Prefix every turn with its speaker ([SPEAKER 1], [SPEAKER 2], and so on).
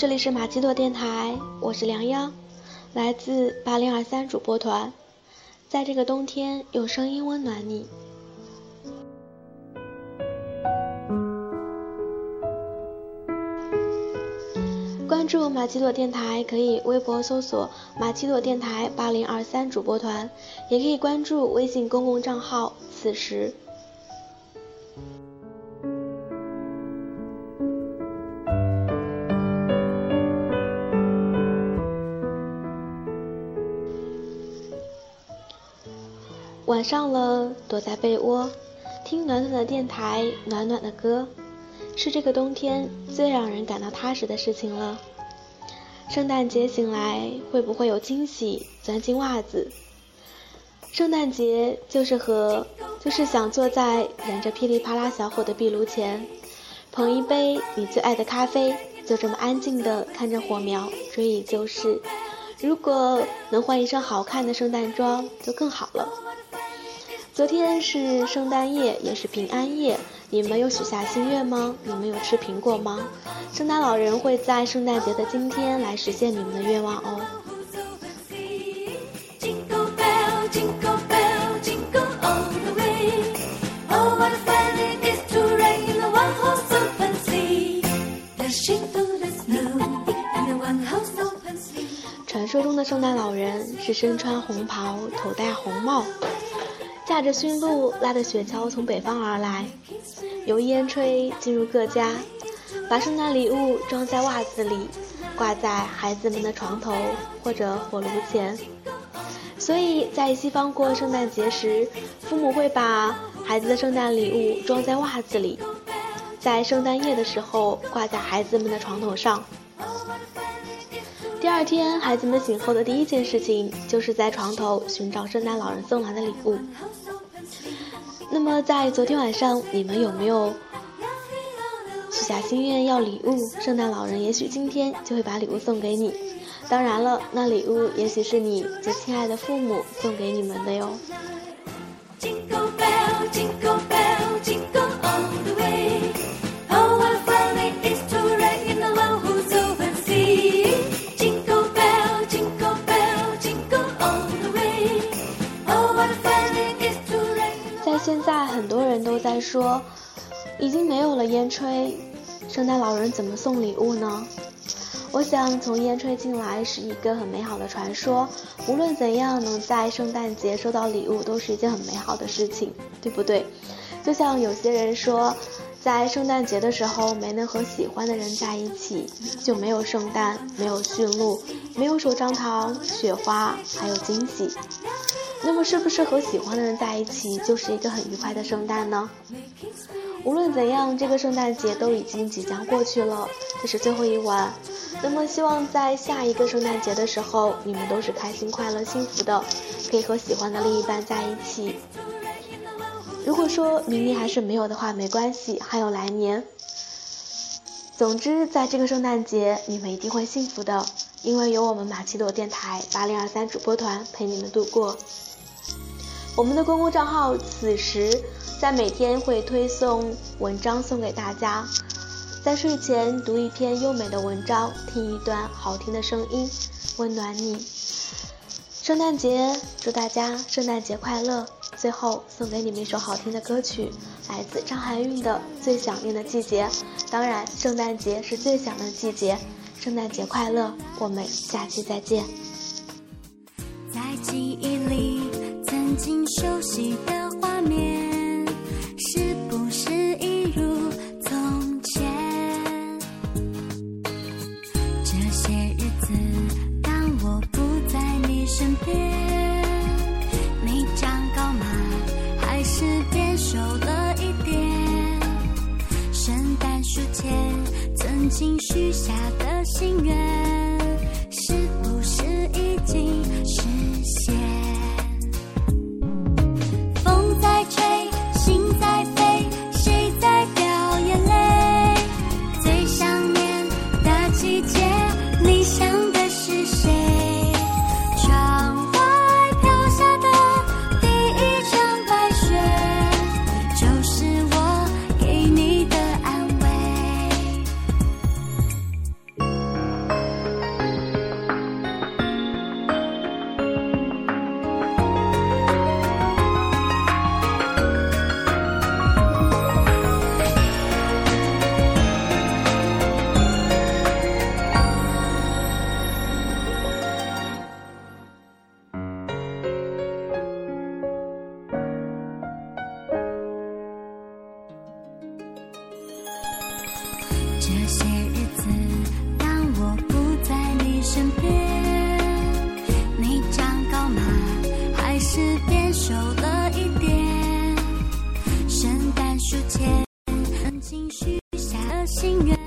[SPEAKER 1] 这里是马奇朵电台，我是梁央，来自八零二三主播团，在这个冬天用声音温暖你。关注马奇朵电台，可以微博搜索“马奇朵电台八零二三主播团”，也可以关注微信公共账号“此时”。晚上了，躲在被窝，听暖暖的电台，暖暖的歌，是这个冬天最让人感到踏实的事情了。圣诞节醒来，会不会有惊喜钻进袜子？圣诞节就是和，就是想坐在燃着噼里啪啦小火的壁炉前，捧一杯你最爱的咖啡，就这么安静的看着火苗追忆旧事。如果能换一身好看的圣诞装，就更好了。昨天是圣诞夜，也是平安夜。你们有许下心愿吗？你们有吃苹果吗？圣诞老人会在圣诞节的今天来实现你们的愿望哦。传说中的圣诞老人是身穿红袍，头戴红帽。驾着驯鹿，拉着雪橇从北方而来，由烟吹进入各家，把圣诞礼物装在袜子里，挂在孩子们的床头或者火炉前。所以在西方过圣诞节时，父母会把孩子的圣诞礼物装在袜子里，在圣诞夜的时候挂在孩子们的床头上。第二天，孩子们醒后的第一件事情就是在床头寻找圣诞老人送来的礼物。那么，在昨天晚上，你们有没有许下心愿要礼物？圣诞老人也许今天就会把礼物送给你。当然了，那礼物也许是你最亲爱的父母送给你们的哟。在说，已经没有了烟吹，圣诞老人怎么送礼物呢？我想，从烟吹进来是一个很美好的传说。无论怎样，能在圣诞节收到礼物都是一件很美好的事情，对不对？就像有些人说，在圣诞节的时候没能和喜欢的人在一起，就没有圣诞，没有驯鹿，没有手杖糖、雪花，还有惊喜。那么，是不是和喜欢的人在一起就是一个很愉快的圣诞呢？无论怎样，这个圣诞节都已经即将过去了，这是最后一晚。那么，希望在下一个圣诞节的时候，你们都是开心、快乐、幸福的，可以和喜欢的另一半在一起。如果说明年还是没有的话，没关系，还有来年。总之，在这个圣诞节，你们一定会幸福的，因为有我们马奇朵电台八零二三主播团陪你们度过。我们的公共账号此时在每天会推送文章送给大家，在睡前读一篇优美的文章，听一段好听的声音，温暖你。圣诞节，祝大家圣诞节快乐！最后送给你们一首好听的歌曲，来自张含韵的《最想念的季节》。当然，圣诞节是最想的季节，圣诞节快乐！我们下期再见。
[SPEAKER 2] 在记忆里。曾经熟悉的画面，是不是一如从前？这些日子，当我不在你身边，你长高吗？还是变瘦了一点？圣诞树前，曾经许下的心愿。是不是已经实现半书签，曾经许下的心愿。